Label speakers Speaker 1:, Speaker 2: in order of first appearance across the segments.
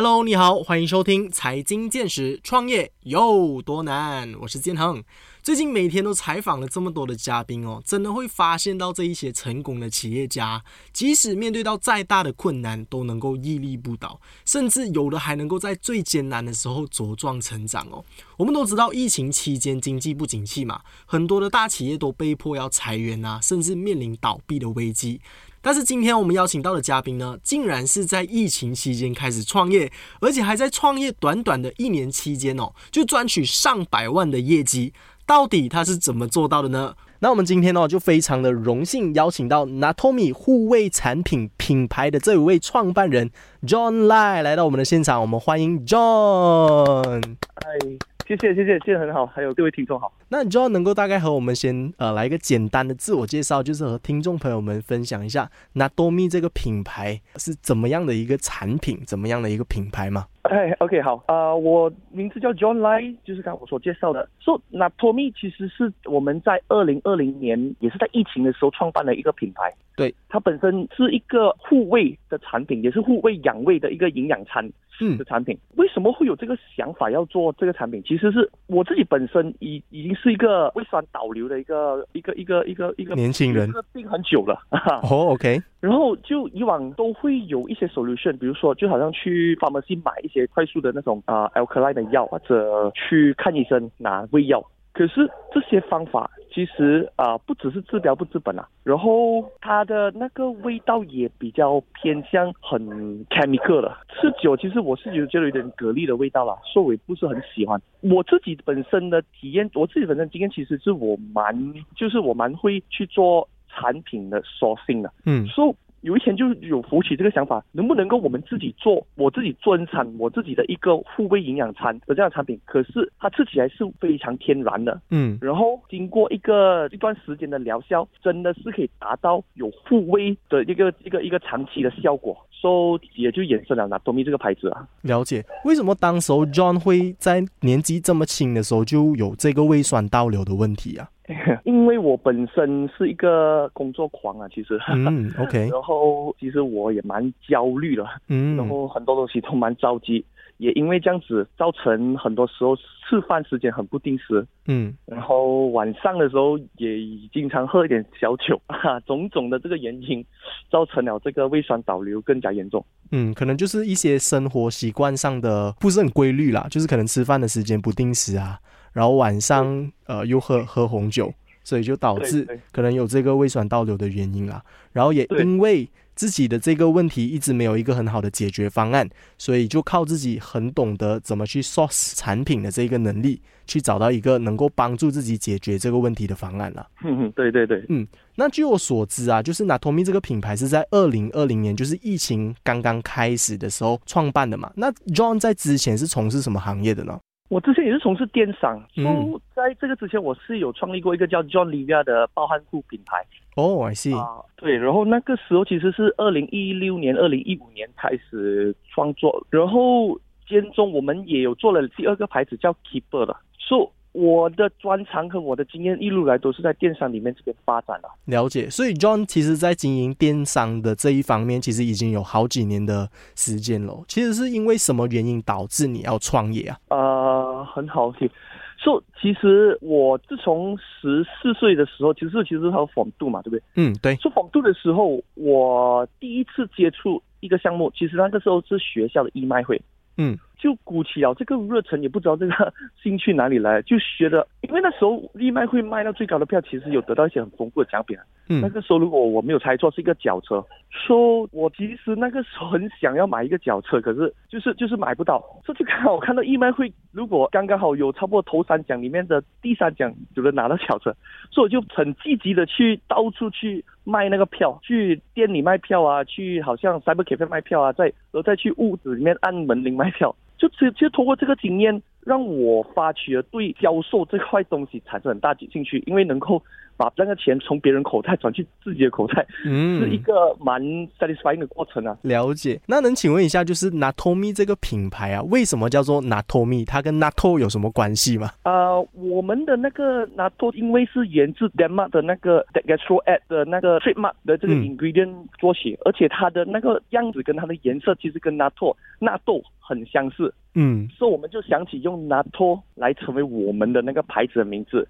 Speaker 1: Hello，你好，欢迎收听财经见识，创业有多难？我是建恒。最近每天都采访了这么多的嘉宾哦，真的会发现到这一些成功的企业家，即使面对到再大的困难，都能够屹立不倒，甚至有的还能够在最艰难的时候茁壮成长哦。我们都知道，疫情期间经济不景气嘛，很多的大企业都被迫要裁员啊，甚至面临倒闭的危机。但是今天我们邀请到的嘉宾呢，竟然是在疫情期间开始创业，而且还在创业短短的一年期间哦，就赚取上百万的业绩。到底他是怎么做到的呢？那我们今天呢，就非常的荣幸邀请到 Natomi 护卫产品品牌的这一位创办人 John Lai 来到我们的现场，我们欢迎 John。
Speaker 2: 嗨。谢谢谢谢，谢谢很好，还有各位听众好。
Speaker 1: 那你就要能够大概和我们先呃来一个简单的自我介绍，就是和听众朋友们分享一下那多米这个品牌是怎么样的一个产品，怎么样的一个品牌吗？
Speaker 2: 哎，OK，好，呃，我名字叫 John Lai，就是刚我所介绍的。说 Natomi 其实是我们在二零二零年，也是在疫情的时候创办的一个品牌。
Speaker 1: 对，
Speaker 2: 它本身是一个护胃的产品，也是护胃养胃的一个营养餐。嗯，的产品为什么会有这个想法要做这个产品？其实是我自己本身已已经是一个胃酸倒流的一个一个一个一个一个
Speaker 1: 年轻人，
Speaker 2: 病很久了。
Speaker 1: 哦，OK。
Speaker 2: 然后就以往都会有一些 solution，比如说就好像去 pharmacy 买一些快速的那种啊 alkaline 的药，或者去看医生拿胃药。可是这些方法其实啊，不只是治标不治本啊，然后它的那个味道也比较偏向很 chemical 了。吃久其实我是觉得有点蛤蜊的味道了，所以我不是很喜欢。我自己本身的体验，我自己本身经验，其实是我蛮就是我蛮会去做产品的 sourcing 的，嗯，所以。有一天就有浮起这个想法，能不能够我们自己做，我自己专产我自己的一个护胃营养餐的这样的产品？可是它吃起来是非常天然的，嗯，然后经过一个一段时间的疗效，真的是可以达到有护胃的一个一个一个长期的效果，所以也就衍生了拿多米这个牌子啊。
Speaker 1: 了解为什么当时候 John 会在年纪这么轻的时候就有这个胃酸倒流的问题啊？
Speaker 2: 因为我本身是一个工作狂啊，其实，
Speaker 1: 嗯，OK，
Speaker 2: 然后其实我也蛮焦虑的，嗯，然后很多东西都蛮着急，也因为这样子造成很多时候吃饭时间很不定时，嗯，然后晚上的时候也经常喝一点小酒，哈，种种的这个原因，造成了这个胃酸倒流更加严重。
Speaker 1: 嗯，可能就是一些生活习惯上的不是很规律啦，就是可能吃饭的时间不定时啊。然后晚上呃又喝喝红酒，所以就导致可能有这个胃酸倒流的原因啦。然后也因为自己的这个问题一直没有一个很好的解决方案，所以就靠自己很懂得怎么去 source 产品的这个能力，去找到一个能够帮助自己解决这个问题的方案了。
Speaker 2: 嗯，对对对，
Speaker 1: 嗯，那据我所知啊，就是那 Tommy 这个品牌是在二零二零年，就是疫情刚刚开始的时候创办的嘛。那 John 在之前是从事什么行业的呢？
Speaker 2: 我之前也是从事电商，嗯，在这个之前我是有创立过一个叫 John Livia 的包汗裤品牌。
Speaker 1: 哦，I see。
Speaker 2: 啊，对，然后那个时候其实是二零一六年、二零一五年开始创作，然后间中我们也有做了第二个牌子叫 Keeper 的，说。我的专长和我的经验一路来都是在电商里面这边发展的。
Speaker 1: 了解，所以 John 其实在经营电商的这一方面，其实已经有好几年的时间了。其实是因为什么原因导致你要创业啊？
Speaker 2: 呃，很好听。说其实我自从十四岁的时候，其实其实还有仿度嘛，对不对？
Speaker 1: 嗯，对。
Speaker 2: 说仿度的时候，我第一次接触一个项目，其实那个时候是学校的义卖会。嗯。就鼓起了这个热忱，也不知道这个 兴趣哪里来，就学的。因为那时候义卖会卖到最高的票，其实有得到一些很丰富的奖品。嗯，那个时候如果我没有猜错，是一个脚车。说我其实那个时候很想要买一个脚车，可是就是就是买不到。这就刚好我看到义卖会，如果刚刚好有差不多头三奖里面的第三奖有人拿到脚车，所以我就很积极的去到处去卖那个票，去店里卖票啊，去好像 Cyber Cafe 卖票啊，再然后再去屋子里面按门铃卖票。就直接通过这个经验，让我发起了对销售这块东西产生很大兴趣，因为能够把那个钱从别人口袋转去自己的口袋，
Speaker 1: 嗯，
Speaker 2: 是一个蛮 satisfying 的过程啊。
Speaker 1: 了解。那能请问一下，就是 Natomi 这个品牌啊，为什么叫做 Natomi？它跟 Nato 有什么关系吗？
Speaker 2: 呃，我们的那个 Nato 因为是源自 Denmark 的那个 Gastro a d 的那个 trademark 的这个
Speaker 1: 嗯
Speaker 2: ingredient 做写，而且它的那个样子跟它的颜色其实跟 Nato 纳豆很相似，
Speaker 1: 嗯
Speaker 2: 所以我们就想起用 Nato 来成为我们的那个牌子的名字。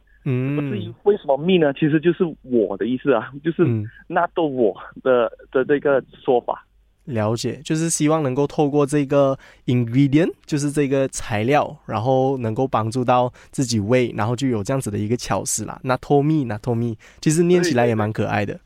Speaker 2: 至于
Speaker 1: 嗯
Speaker 2: 为什么 me 呢？其实就是我的意思啊，就是
Speaker 1: 嗯，
Speaker 2: 纳豆我的的这个说法。
Speaker 1: 了解，就是希望能够透过这个 ingredient，就是这个材料，然后能够帮助到自己胃，然后就有这样子的一个巧思啦。Natomi Natomi，其实念起来也蛮可爱的。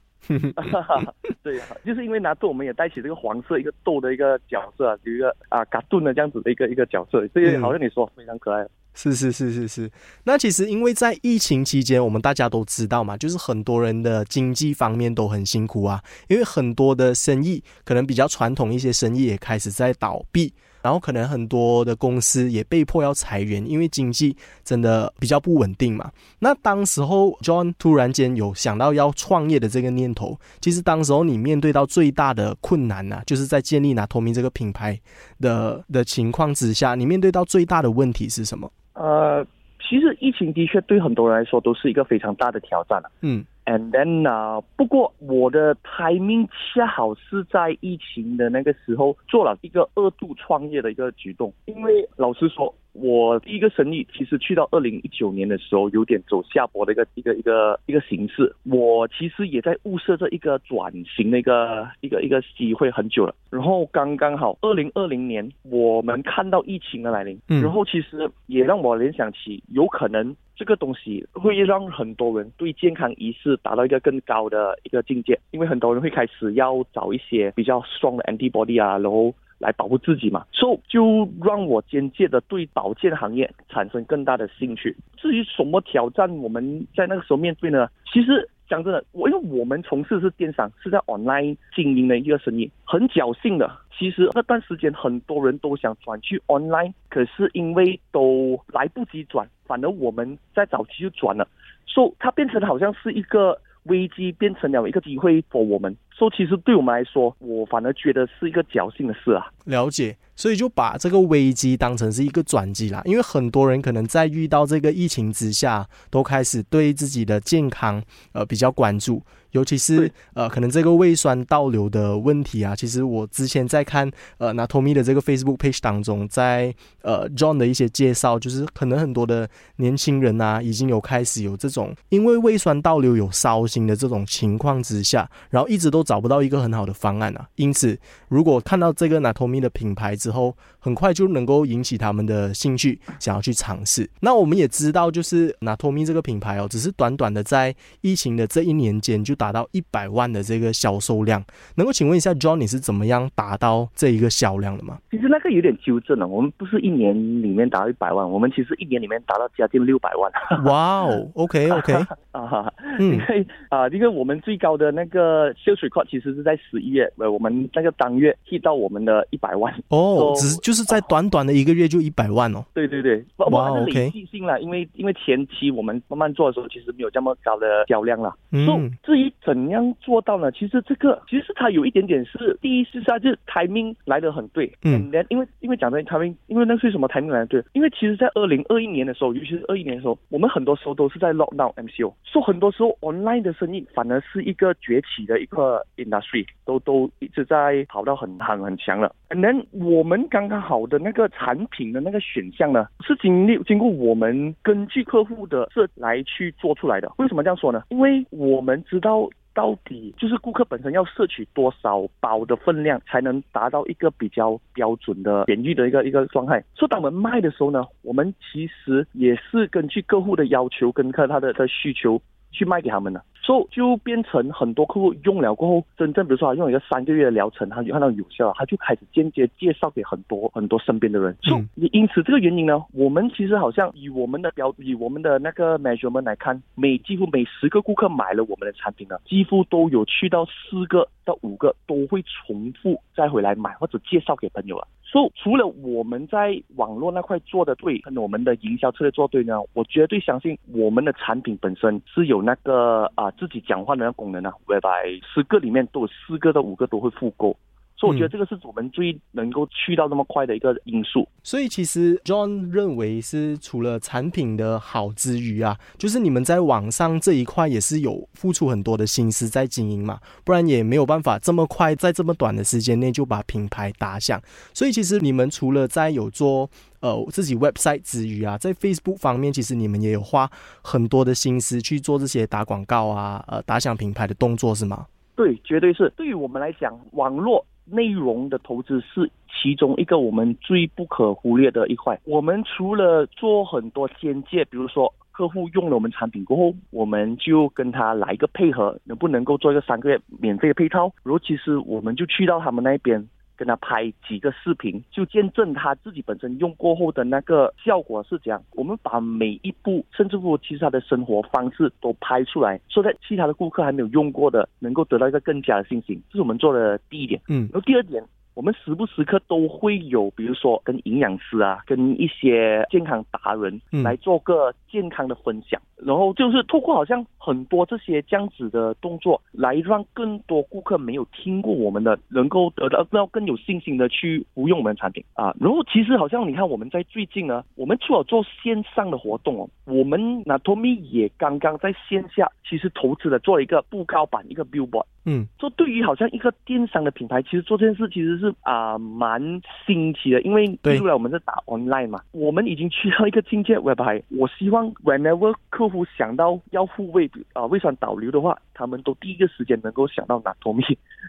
Speaker 2: 对 啊，就是因为拿豆，我们也带起这个黄色一个豆的一个角色啊，有一个啊嘎顿的这样子的一个一个角色，所以
Speaker 1: 嗯
Speaker 2: 好像你说非常可爱。
Speaker 1: 是是是是是，那其实因为在疫情期间，我们大家都知道嘛，就是很多人的经济方面都很辛苦啊，因为很多的生意可能比较传统一些生意也开始在倒闭，然后可能很多的公司也被迫要裁员，因为经济真的比较不稳定嘛。那当时候 John 突然间有想到要创业的这个念头，其实当时候你面对到最大的困难呐、就是在建立拿托米这个品牌的的情况之下，你面对到最大的问题是什么？
Speaker 2: 呃，其实疫情的确对很多人来说都是一个非常大的挑战啊。
Speaker 1: 嗯
Speaker 2: And then 呢、不过我的 timing 恰好是在疫情的那个时候做了一个二度创业的一个举动，因为老实说，我第一个生意其实去到二零一九年的时候，有点走下坡的一个一个一个一个形式。我其实也在物色着一个转型的一个一个一个机会很久了，然后刚刚好二零二零年我们看到疫情的来临，然后其实也让我联想起有可能这个东西会让很多人对健康意识达到一个更高的一个境界，因为很多人会开始要找一些比较 strong 的 antibody 啊，然后来保护自己嘛，所以就让我间接的对保健行业产生更大的兴趣。至于什么挑战我们在那个时候面对呢？其实讲真的，我因为我们从事是电商，是在 online 经营的一个生意，很侥幸的。其实那段时间很多人都想转去 online，可是因为都来不及转，反而我们在早期就转了，所以它变成好像是一个危机，变成了一个机会 for 我们。所以其实对我们来说，我反而觉得是一个侥幸的事啊。
Speaker 1: 了解，所以就把这个危机当成是一个转机啦。因为很多人可能在遇到这个疫情之下，都开始对自己的健康呃比较关注，尤其是呃可能这个胃酸倒流的问题啊。其实我之前在看呃 Natomi 的这个 Facebook page 当中，在呃 John 的一些介绍，就是可能很多的年轻人啊，已经有开始有这种因为胃酸倒流有烧心的这种情况之下，然后一直都找不到一个很好的方案啊。因此，如果看到这个 Natomi 的品牌之后，很快就能够引起他们的兴趣，想要去尝试。那我们也知道，就是 Natomi 这个品牌哦，只是短短的在疫情的这一年间就达到一百万的这个销售量。能够请问一下 John，你是怎么样达到这一个销量的吗？
Speaker 2: 其实那个有点纠正了，我们不是一年里面达到一百万，我们其实一年里面达到将近六百万。
Speaker 1: 哇哦，OK OK，
Speaker 2: 啊，
Speaker 1: 嗯
Speaker 2: 因为啊，因为我们最高的那个 sales record 其实是在十一月，呃，我们那个当月 hit 到我们的一百万。
Speaker 1: 哦，
Speaker 2: So-
Speaker 1: 只是就是在短短的一个月就一百万哦。
Speaker 2: 对对对，
Speaker 1: 哇 OK
Speaker 2: 累计性了，因为因为前期我们慢慢做的时候，其实没有这么高的销量了。
Speaker 1: 嗯
Speaker 2: So, 至于怎样做到呢？其实这个其实它有一点点是，第一是它就是 timing 来得很对，
Speaker 1: 嗯
Speaker 2: 因为因为讲的 timing，因为那是什么 timing 来得对？因为其实，在二零二一年的时候，尤其是二一年的时候，我们很多时候都是在 lockdown MCO，所以很多时候 online 的生意反而是一个崛起的一个 industry，都都一直在跑到很很很强了。可能我们刚刚好的那个产品的那个选项呢，是经历经过我们根据客户的设来去做出来的。为什么这样说呢？因为我们知道。到底就是顾客本身要摄取多少包的分量，才能达到一个比较标准的检疫的一个一个状态。所以当我们卖的时候呢，我们其实也是根据客户的要求跟客他的的需求去卖给他们的。所以就变成很多客户用了过后，真正比如说他用一个三个月的疗程，他就看到有效了，他就开始间接介绍给很多很多身边的人。所以
Speaker 1: 嗯
Speaker 2: 因此这个原因呢，我们其实好像以我们的标以我们的那个 measurement 来看，每几乎每十个顾客买了我们的产品呢，几乎都有去到四个到五个都会重复再回来买或者介绍给朋友了。所以除了我们在网络那块做的对，跟我们的营销策略做对呢，我绝对相信我们的产品本身是有那个啊自己讲话的那个功能啊，未来十个里面都有四个到五个都会复购。所以我觉得这个是我们最能够去到那么快的一个因素。
Speaker 1: 所以其实 John 认为是除了产品的好之余啊，就是你们在网上这一块也是有付出很多的心思在经营嘛，不然也没有办法这么快在这么短的时间内就把品牌打响。所以其实你们除了在有做呃自己 website 之余啊，在 Facebook 方面，其实你们也有花很多的心思去做这些打广告啊，呃打响品牌的动作是吗？
Speaker 2: 对，绝对是。对于我们来讲，网络。内容的投资是其中一个我们最不可忽略的一块。我们除了做很多间接，比如说客户用了我们产品过后，我们就跟他来一个配合，能不能够做一个三个月免费的配套？尤其是我们就去到他们那边。跟他拍几个视频，就见证他自己本身用过后的那个效果是怎样。我们把每一步，甚至乎其实他的生活方式都拍出来，说在其他的顾客还没有用过的，能够得到一个更加的信心。这是我们做的第一点。嗯，然后第二点。我们时不时刻都会有，比如说跟营养师啊，跟一些健康达人来做个健康的分享，然后就是透过好像很多这些这样子的动作，来让更多顾客没有听过我们的，能够得到要更有信心的去服用我们的产品啊。然后其实好像你看我们在最近呢，我们除了做线上的活动哦，我们那 Tommy 也刚刚在线下其实投资了做了一个布告板，一个 billboard。嗯，做对于好像一个电商的品牌，其实做这件事其实是啊蛮新奇的，因为出来我们是打 online 嘛，我们已经去到一个境界 web 牌。我希望 whenever 客户想到要付费啊胃酸导流的话，他们都第一个时间能够想到拿托米。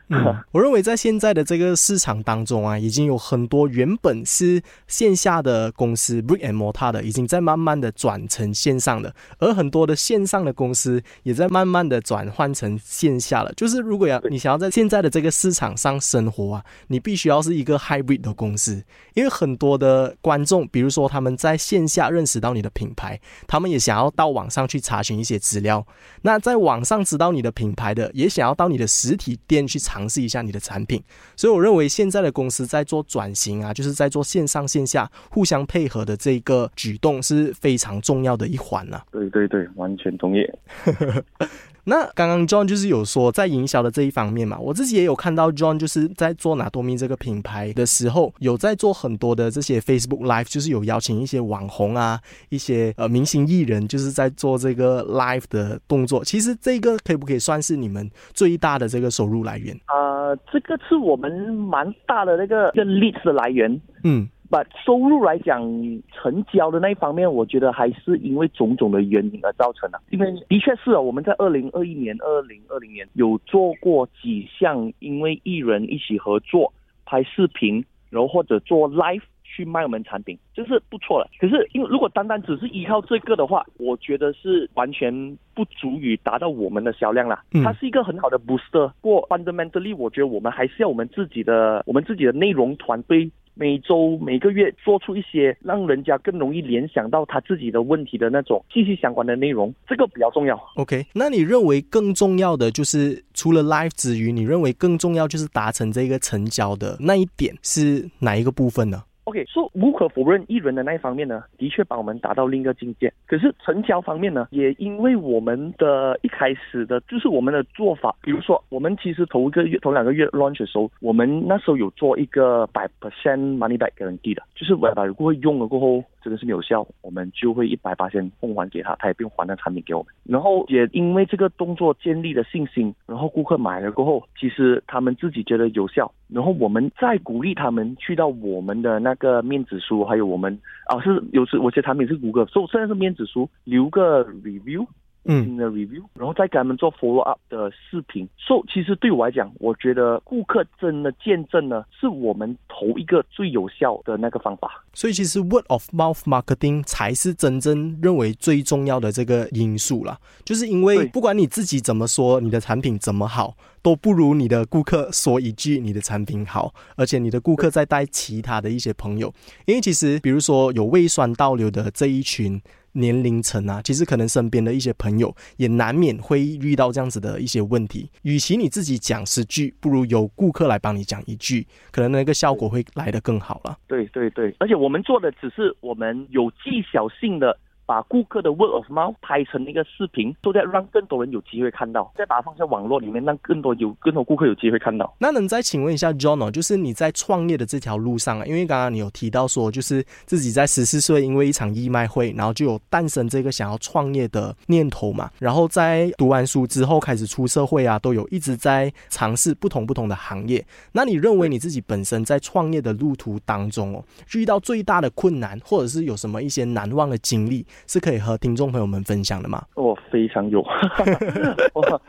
Speaker 1: 我认为在现在的这个市场当中啊，已经有很多原本是线下的公司 brick and mortar 的，已经在慢慢的转成线上的，而很多的线上的公司也在慢慢的转换成线下了，就是。如果要你想要在现在的这个市场上生活啊，你必须要是一个 hybrid 的公司，因为很多的观众，比如说他们在线下认识到你的品牌，他们也想要到网上去查询一些资料。那在网上知道你的品牌的，也想要到你的实体店去尝试一下你的产品。所以我认为现在的公司在做转型啊，就是在做线上线下互相配合的这个举动是非常重要的一环呐。
Speaker 2: 对对对，完全同意。
Speaker 1: 那刚刚 John 就是有说在营销的这一方面嘛，我自己也有看到 John 就是在做拿多米这个品牌的时候，有在做很多的这些 Facebook Live，就是有邀请一些网红啊，一些呃明星艺人，就是在做这个 Live 的动作。其实这个可以不可以算是你们最大的这个收入来源？
Speaker 2: 呃，这个是我们蛮大的那个一个 lead 的来源。嗯。把收入来讲，成交的那一方面，我觉得还是因为种种的原因而造成的。因为的确是啊，我们在二零二一年、二零二零年有做过几项，因为艺人一起合作拍视频，然后或者做 live 去卖我们产品，就是不错了。可是，因为如果单单只是依靠这个的话，我觉得是完全不足以达到我们的销量啦。它是一个很好的 booster，不过 fundamentally，我觉得我们还是要我们自己的，我们自己的内容团队。每周每个月做出一些让人家更容易联想到他自己的问题的那种息息相关的内容，这个比较重要。
Speaker 1: OK，那你认为更重要的就是除了 Live 之余，你认为更重要就是达成这个成交的那一点是哪一个部分呢
Speaker 2: ？OK，说无可否认，一轮的那一方面呢，的确把我们达到另一个境界。可是成交方面呢，也因为我们的一开始的，就是我们的做法，比如说，我们其实头一个月、头两个月 launch 的时候，我们那时候有做一个百 percent money back guarantee 的，就是我把如果用了过后。真的是没有效，我们就会一百八先奉还给他，他也不用还那产品给我们。然后也因为这个动作建立了信心，然后顾客买了过后，其实他们自己觉得有效，然后我们再鼓励他们去到我们的那个面子书，还有我们啊是有时我些产品是谷歌，所以虽然是面子书，留个 review。嗯，的 review，然后再给他们做 follow up 的视频。So，其实对我来讲，我觉得顾客真的见证呢，是我们头一个最有效的那个方法。
Speaker 1: 所以，其实 word of mouth marketing 才是真正认为最重要的这个因素啦。就是因为不管你自己怎么说，你的产品怎么好，都不如你的顾客说一句你的产品好，而且你的顾客再带其他的一些朋友。因为其实，比如说有胃酸倒流的这一群。年龄层啊，其实可能身边的一些朋友也难免会遇到这样子的一些问题。与其你自己讲十句，不如由顾客来帮你讲一句，可能那个效果会来得更好了。
Speaker 2: 对对对，而且我们做的只是我们有技巧性的。把顾客的 word of mouth 拍成一个视频，都在让更多人有机会看到，再把它放在网络里面，让更多有更多顾客有机会看到。
Speaker 1: 那能再请问一下 John 哦，就是你在创业的这条路上啊，因为刚刚你有提到说，就是自己在十四岁因为一场义卖会，然后就有诞生这个想要创业的念头嘛，然后在读完书之后开始出社会啊，都有一直在尝试不同不同的行业。那你认为你自己本身在创业的路途当中哦，遇到最大的困难，或者是有什么一些难忘的经历？是可以和听众朋友们分享的吗？
Speaker 2: 我非常有，我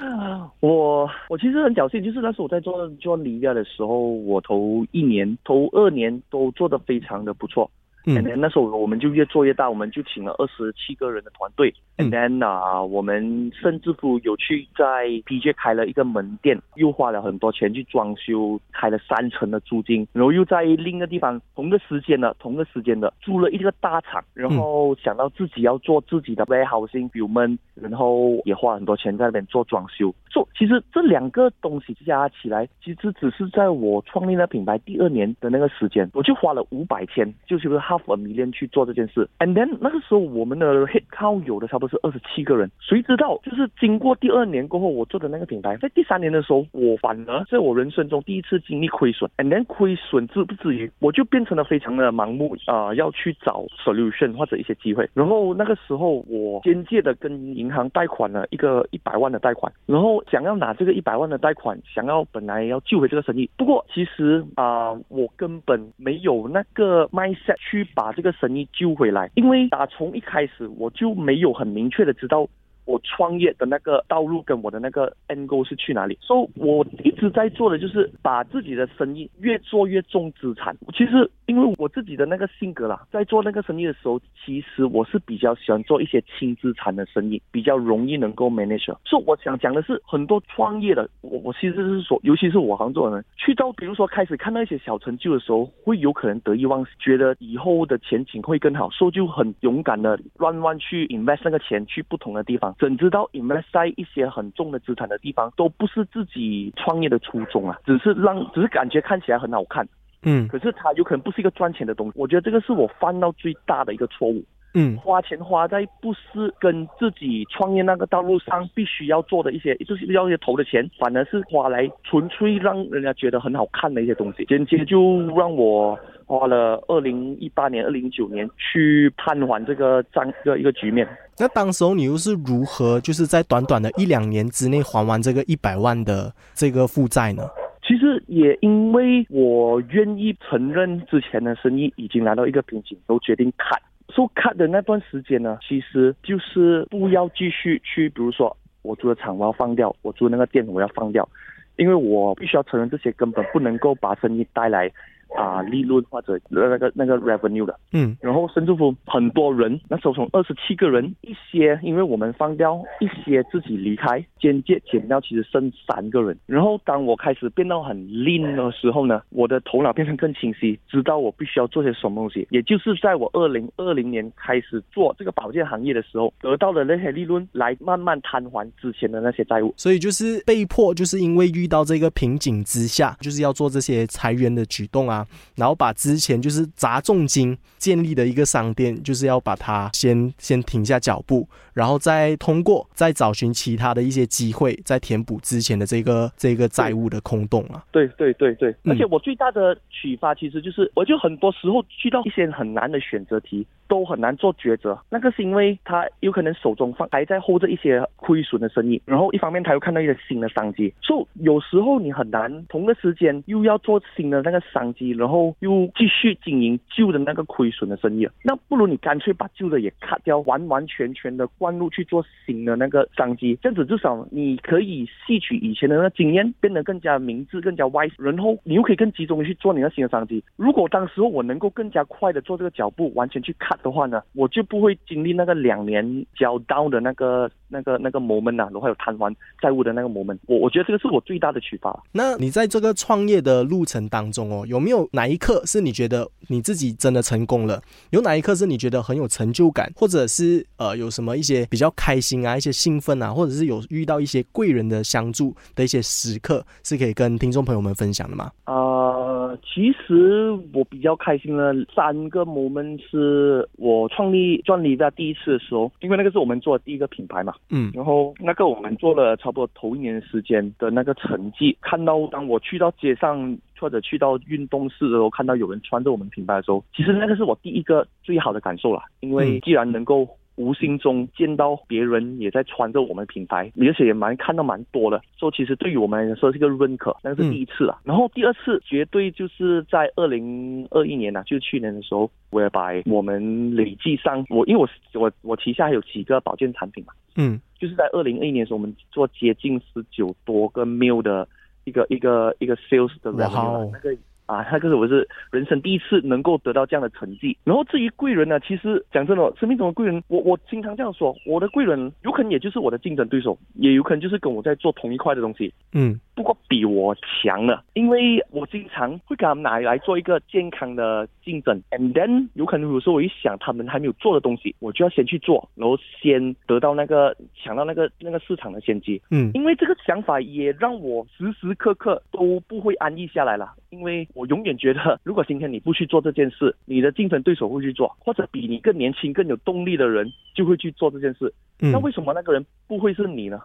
Speaker 2: 我我其实很侥幸，就是那时候我在做做尼亚的时候，我头一年、头二年都做得非常的不错。嗯，那时候我们就越做越大，我们就请了二十七个人的团队。And then 啊，我们甚至乎有去在 PJ 开了一个门店，又花了很多钱去装修，开了三层的租金，然后又在另一个地方同个时间的同个时间的租了一个大厂，然后想到自己要做自己的 warehousing b u i l 然后也花很多钱在那边做装修。做其实这两个东西加起来，其实只是在我创立了品牌第二年的那个时间，我就花了五百天，就是个 half a million 去做这件事。And then 那个时候我们的 head count 有的差不多是二十七个人，谁知道就是经过第二年过后，我做的那个品牌，在第三年的时候，我反而在我人生中第一次经历亏损。And then 亏损至不至于，我就变成了非常的盲目啊，要去找 solution 或者一些机会。然后那个时候我间接的跟银行贷款了一个一百万的贷款，然后。想要拿这个一百万的贷款，想要本来要救回这个生意。不过其实啊，我根本没有那个 mindset 去把这个生意救回来，因为打从一开始我就没有很明确的知道。我创业的那个道路跟我的那个 end goal 是去哪里？所以我一直在做的就是把自己的生意越做越重资产。其实因为我自己的那个性格啦，在做那个生意的时候，其实我是比较喜欢做一些轻资产的生意，比较容易能够 manage。所以我想讲的是，很多创业的，我我其实是说，尤其是我行做的人，去到比如说开始看到一些小成就的时候，会有可能得意忘形，觉得以后的前景会更好，所以就很勇敢的乱乱去 invest 那个钱去不同的地方。怎知道 invest 在一些很重的资产的地方，都不是自己创业的初衷啊，只是让，只是感觉看起来很好看，嗯，可是它有可能不是一个赚钱的东西。我觉得这个是我犯到最大的一个错误，嗯，花钱花在不是跟自己创业那个道路上必须要做的一些，就是要些投的钱，反而是花来纯粹让人家觉得很好看的一些东西，间接就让我。花了二零一八年、二零一九年去判还这个账的一个局面。
Speaker 1: 那当时候你又是如何，就是在短短的一两年之内还完这个一百万的这个负债呢？
Speaker 2: 其实也因为我愿意承认之前的生意已经来到一个瓶颈，都决定 cut。说 cut 的那段时间呢，其实就是不要继续去，比如说我租的厂我要放掉，我租的那个店我要放掉，因为我必须要承认这些根本不能够把生意带来。啊，利润或者那个那个 revenue 的，嗯，然后甚至乎很多人，那时候从二十七个人，一些因为我们放掉，一些自己离开，间接减掉，其实剩三个人。然后当我开始变到很 lean 的时候呢，我的头脑变成更清晰，知道我必须要做些什么东西。也就是在我二零二零年开始做这个保健行业的时候，得到的那些利润来慢慢摊还之前的那些债务。
Speaker 1: 所以就是被迫，就是因为遇到这个瓶颈之下，就是要做这些裁员的举动啊。然后把之前就是砸重金建立的一个商店，就是要把它先先停下脚步，然后再通过再找寻其他的一些机会，再填补之前的这个这个债务的空洞啊。
Speaker 2: 对对对对，而且我最大的启发其实就是，我就很多时候遇到一些很难的选择题。都很难做抉择，那个是因为他有可能手中放还在 hold 着一些亏损的生意，然后一方面他又看到一些新的商机，所以有时候你很难同个时间又要做新的那个商机，然后又继续经营旧的那个亏损的生意，那不如你干脆把旧的也 cut 掉，完完全全的灌入去做新的那个商机，这样子至少你可以吸取以前的那个经验，变得更加明智、更加 wise，然后你又可以更集中的去做你的新的商机。如果当时候我能够更加快的做这个脚步，完全去 cut。的话呢，我就不会经历那个两年交到的那个那个那个 moment 啊，然后还有偿还债务的那个 moment，我我觉得这个是我最大的启发。
Speaker 1: 那你在这个创业的路程当中哦，有没有哪一刻是你觉得你自己真的成功了？有哪一刻是你觉得很有成就感，或者是呃有什么一些比较开心啊、一些兴奋啊，或者是有遇到一些贵人的相助的一些时刻，是可以跟听众朋友们分享的吗？
Speaker 2: 呃，其实我比较开心的三个 moment 是我创立专利的第一次的时候，因为那个是我们做的第一个品牌嘛，
Speaker 1: 嗯，
Speaker 2: 然后那个我们做了差不多头一年时间的那个成绩，看到当我去到街上或者去到运动室的时候，看到有人穿着我们品牌的时候，其实那个是我第一个最好的感受了，因为既然能够。无形中见到别人也在穿着我们品牌，而且也蛮看到蛮多的，说其实对于我们来说是一个认可，那个是第一次啊。然后第二次绝对就是在二零二一年啊，就是去年的时候，我也把我们累计上我因为我我我旗下还有几个保健产品嘛，
Speaker 1: 嗯，
Speaker 2: 就是在二零二一年的时候，我们做接近十九多个 mil 的一个一个一个 sales 的 revenue 那个。啊，那个是我是人生第一次能够得到这样的成绩。然后至于贵人呢，其实讲真的，生命中的贵人，我我经常这样说，我的贵人有可能也就是我的竞争对手，也有可能就是跟我在做同一块的东西。
Speaker 1: 嗯。
Speaker 2: 不过比我强了，因为我经常会给他们拿来做一个健康的竞争，and then 有可能有时候我一想他们还没有做的东西，我就要先去做，然后先得到那个抢到那个那个市场的先机。
Speaker 1: 嗯，
Speaker 2: 因为这个想法也让我时时刻刻都不会安逸下来了，因为我永远觉得，如果今天你不去做这件事，你的竞争对手会去做，或者比你更年轻、更有动力的人就会去做这件事。那为什么那个人不会是你呢？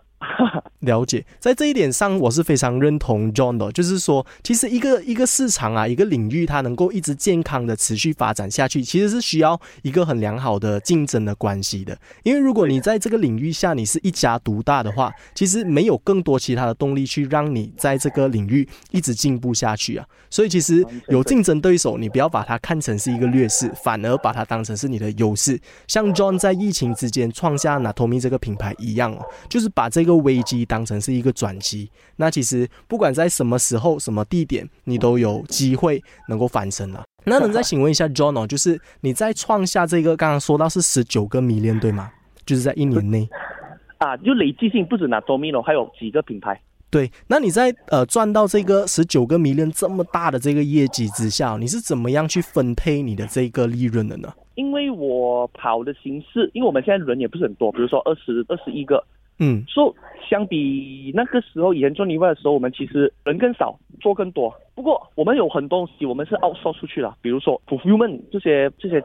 Speaker 1: 了解，在这一点上，我是非常认同 John 的，就是说，其实一个一个市场啊，一个领域，它能够一直健康的持续发展下去，其实是需要一个很良好的竞争的关系的。因为如果你在这个领域下你是一家独大的话，其实没有更多其他的动力去让你在这个领域一直进步下去啊。所以其实有竞争对手，你不要把它看成是一个劣势，反而把它当成是你的优势。像 John 在疫情之间创下 Natomi 这个品牌一样哦，就是把这个危机当成是一个转机。那其实不管在什么时候、什么地点，你都有机会能够翻身了。那能再请问一下 John 哦，就是你在创下这个刚刚说到是十九个迷恋对吗？就是在一年内
Speaker 2: 啊，就累计性不止 Natomi 哦，还有几个品牌。
Speaker 1: 对，那你在呃赚到这个十九个迷恋这么大的这个业绩之下，你是怎么样去分配你的这个利润的呢？
Speaker 2: 因为我跑的形式，因为我们现在人也不是很多，比如说二十二十一个，
Speaker 1: 嗯，
Speaker 2: 说相比那个时候以前做例外的时候，我们其实人更少，做更多。不过我们有很多东西我们是 outsource 出去了，比如说 fulfillment 这些这些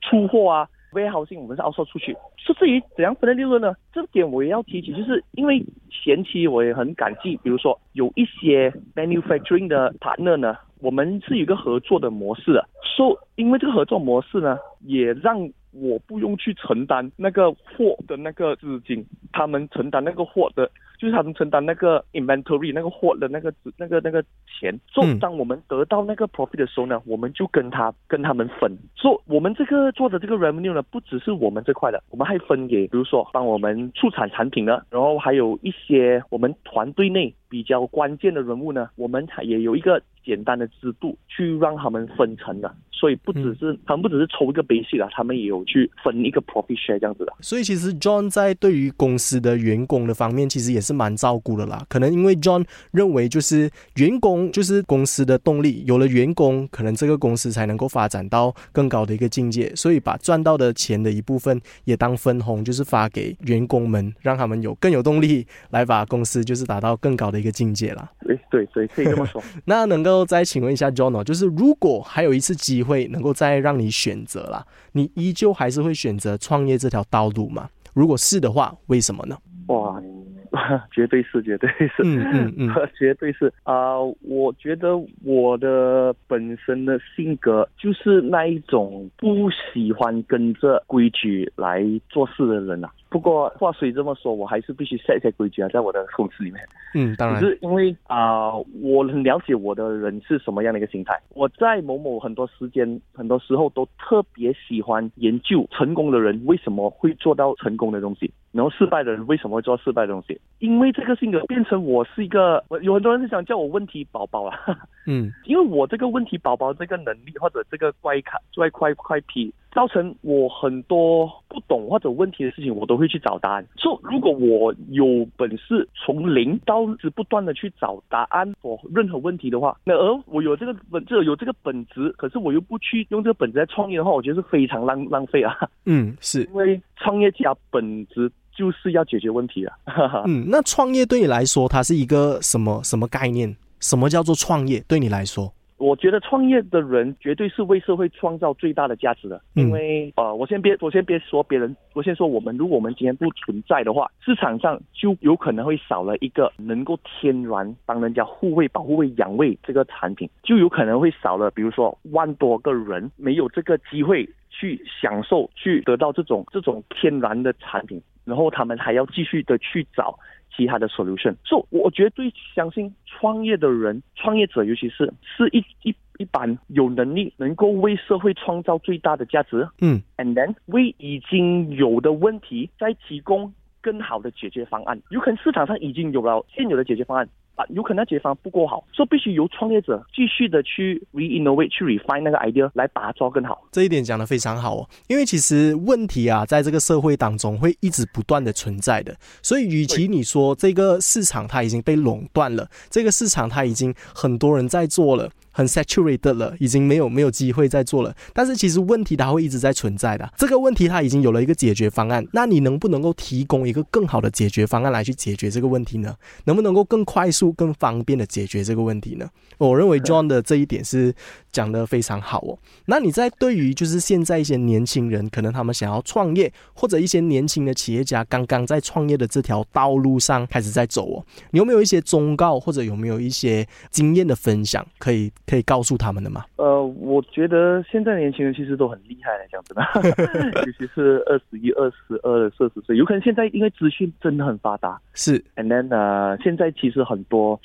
Speaker 2: 出货啊。微好性我们是销售出去，是至于怎样分的利润呢？这点我也要提起，就是因为前期我也很感激，比如说有一些 manufacturing 的 partner 呢，我们是有一个合作的模式的，说因为这个合作模式呢，也让我不用去承担那个货的那个资金，他们承担那个货的。就是他们承担那个 inventory 那个货的那个那个那个钱，就当我们得到那个 profit 的时候呢，我们就跟他跟他们分。做我们这个做的这个 revenue 呢，不只是我们这块的，我们还分给，比如说帮我们出产产品的，然后还有一些我们团队内比较关键的人物呢，我们也有一个简单的制度去让他们分成的。所以不只是他们不只是抽一个 basic 啦，他们也有去分一个 profit share 这样子的。
Speaker 1: 所以其实 John 在对于公司的员工的方面，其实也是蛮照顾的啦。可能因为 John 认为就是员工就是公司的动力，有了员工，可能这个公司才能够发展到更高的一个境界。所以把赚到的钱的一部分也当分红，就是发给员工们，让他们有更有动力来把公司就是达到更高的一个境界啦。
Speaker 2: 对对对，可以这么说。
Speaker 1: 那能够再请问一下 John 哦，就是如果还有一次机会。会能够再让你选择啦，你依旧还是会选择创业这条道路吗？如果是的话，为什么呢？
Speaker 2: 哇，绝对是，绝对是，
Speaker 1: 嗯嗯嗯，
Speaker 2: 绝对是啊！我觉得我的本身的性格就是那一种不喜欢跟着规矩来做事的人啊。不过话虽这么说，我还是必须 set 一些规矩啊，在我的公司里面。
Speaker 1: 嗯，当然。
Speaker 2: 是因为啊，我很了解我的人是什么样的一个心态。我在某某很多时间、很多时候都特别喜欢研究成功的人为什么会做到成功的东西，然后失败的人为什么会做失败的东西。因为这个性格变成我是一个，有很多人是想叫我问题宝宝啊。
Speaker 1: 嗯，
Speaker 2: 因为我这个问题宝宝这个能力或者这个怪卡怪怪怪癖。造成我很多不懂或者问题的事情，我都会去找答案。所以，如果我有本事从零到一直不断的去找答案我任何问题的话，那而我有这个本，这有这个本质，可是我又不去用这个本质来创业的话，我觉得是非常浪浪费啊。
Speaker 1: 嗯，是
Speaker 2: 因为创业家本质就是要解决问题啊。
Speaker 1: 嗯，那创业对你来说，它是一个什么什么概念？什么叫做创业？对你来说？
Speaker 2: 我觉得创业的人绝对是为社会创造最大的价值的，因为呃，我先别我先别说别人，我先说我们，如果我们今天不存在的话，市场上就有可能会少了一个能够天然帮人家护卫、保护卫、养胃这个产品，就有可能会少了，比如说万多个人没有这个机会去享受、去得到这种这种天然的产品，然后他们还要继续的去找。其他的 solution，所以我绝对相信创业的人、创业者，尤其是是一一一般有能力能够为社会创造最大的价值，
Speaker 1: 嗯
Speaker 2: ，and then 为已经有的问题再提供更好的解决方案。有可能市场上已经有了现有的解决方案。有可能解方不够好，所以必须由创业者继续的去 reinnovate，去 refine 那个 idea 来把它做更好。
Speaker 1: 这一点讲的非常好哦，因为其实问题啊，在这个社会当中会一直不断的存在的，所以与其你说这个市场它已经被垄断了，这个市场它已经很多人在做了。很 saturated 了，已经没有没有机会再做了。但是其实问题它会一直在存在的。这个问题它已经有了一个解决方案，那你能不能够提供一个更好的解决方案来去解决这个问题呢？能不能够更快速、更方便的解决这个问题呢？我认为 John 的这一点是讲的非常好哦。那你在对于就是现在一些年轻人，可能他们想要创业，或者一些年轻的企业家刚刚在创业的这条道路上开始在走哦，你有没有一些忠告，或者有没有一些经验的分享可以？可以告诉他们的吗？
Speaker 2: 呃，我觉得现在年轻人其实都很厉害，讲真的，尤其是二十一、二十二、四十岁，有可能现在因为资讯真的很发达，
Speaker 1: 是。
Speaker 2: And then 呢，现在其实很多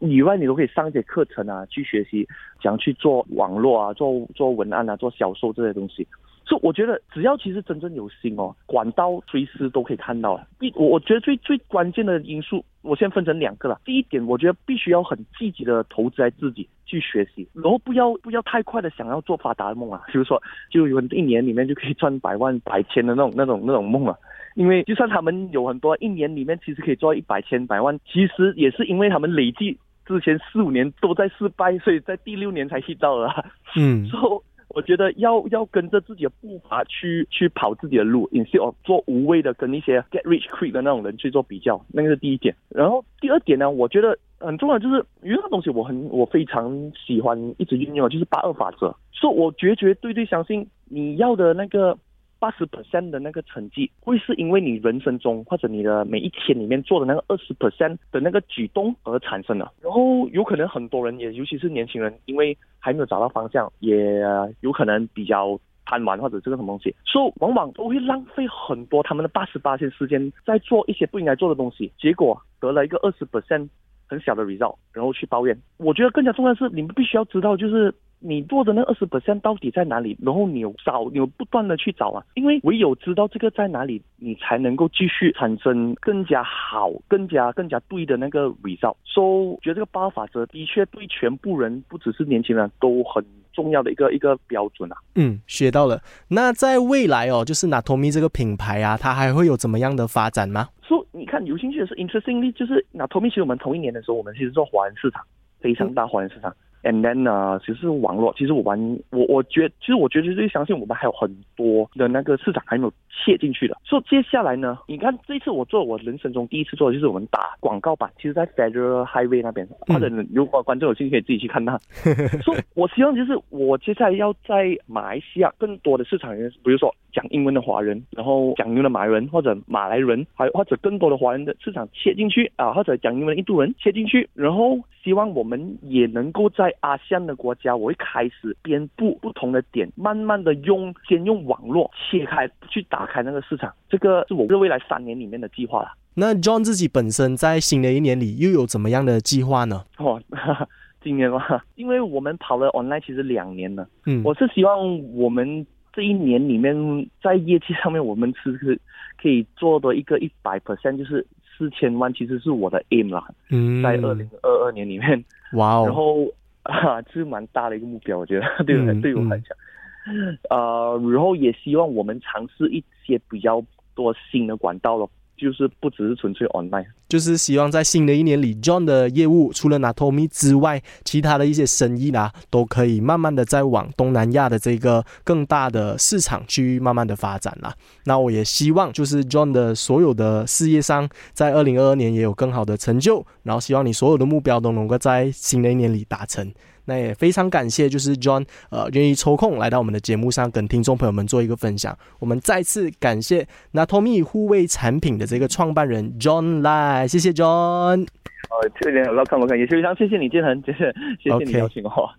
Speaker 2: 以外，你都可以上一些课程啊，去学习，怎样去做网络啊，做做文案啊，做销售这些东西。所以我觉得，只要其实真正有心哦，管道随时都可以看到。必我我觉得最最关键的因素，我先分成两个了。第一点，我觉得必须要很积极的投资在自己去学习，然后不要不要太快的想要做发达的梦啊，比如说就有一年里面就可以赚百万百千的那种那种那种梦啊。因为就算他们有很多一年里面其实可以做一百千百万，其实也是因为他们累计之前四五年都在失败，所以在第六年才 hit 到了。
Speaker 1: 嗯，
Speaker 2: 说。我觉得要要跟着自己的步伐去去跑自己的路，instead of 做无谓的跟一些 get rich quick 的那种人去做比较，那个是第一点。然后第二点呢，我觉得很重要就是有一个东西我很我非常喜欢一直运用，就是八二法则。所以我绝绝对对相信你要的那个。八十 percent 的那个成绩，会是因为你人生中或者你的每一天里面做的那个二十 percent 的那个举动而产生的。然后有可能很多人也，尤其是年轻人，因为还没有找到方向，也有可能比较贪玩或者这个什么东西，所以往往都会浪费很多他们的八十八天时间在做一些不应该做的东西，结果得了一个二十 percent 很小的 result，然后去抱怨。我觉得更加重要的是，你们必须要知道，就是。你做的那二十 percent 到底在哪里？然后你有找，你有不断的去找啊，因为唯有知道这个在哪里，你才能够继续产生更加好、更加更加对的那个 result。所以，觉得这个八法则的确对全部人，不只是年轻人，都很重要的一个一个标准啊。
Speaker 1: 嗯，学到了。那在未来哦，就是 Natomi 这个品牌啊，它还会有怎么样的发展吗？
Speaker 2: 说你看，有兴趣的是 interestingly，就是 Natomi，其实我们同一年的时候，我们其实做华人市场，非常大华人市场。And then 呢，其实网络，其实我玩我我觉，其实我觉得最相信我们还有很多的那个市场还没有切进去的。所以接下来呢，你看这一次我做我人生中第一次做的就是我们打广告版，其实在 Federal Highway 那边，或者如果观众有兴趣可以自己去看它。说我希望就是我接下来要在马来西亚更多的市场人，比如说讲英文的华人，然后讲英文的马来人或者马来人，还或者更多的华人的市场切进去啊，或者讲英文的印度人切进去，然后希望我们也能够在阿香的国家，我会开始编布不同的点，慢慢的用先用网络切开去打开那个市场，这个是我未来三年里面的计划了。
Speaker 1: 那 John 自己本身在新的一年里又有怎么样的计划呢？
Speaker 2: 哦，今年嘛，因为我们跑了 online 其实两年了，
Speaker 1: 嗯，
Speaker 2: 我是希望我们这一年里面在业绩上面，我们是是可以做的一个一百 percent，就是四千万，其实是我的 aim 啦。
Speaker 1: 嗯，
Speaker 2: 在二零二二年里面，
Speaker 1: 哇哦，
Speaker 2: 然后 啊，这是蛮大的一个目标，我觉得对对 对我来讲。呃，然后也希望我们尝试一些比较多新的管道咯。就是不只是纯粹 online，
Speaker 1: 就是希望在新的一年里，John 的业务除了拿 Tommy 之外，其他的一些生意啦，都可以慢慢的在往东南亚的这个更大的市场去慢慢的发展啦。那我也希望就是 John 的所有的事业上，在二零二二年也有更好的成就，然后希望你所有的目标都能够在新的一年里达成。那也非常感谢，就是 John，呃，愿意抽空来到我们的节目上，跟听众朋友们做一个分享。我们再次感谢 Natomi 护卫产品的这个创办人 John 来，谢谢 John。
Speaker 2: 呃，这边老看我看，也是非常谢谢你建恒，谢谢谢谢你邀请我。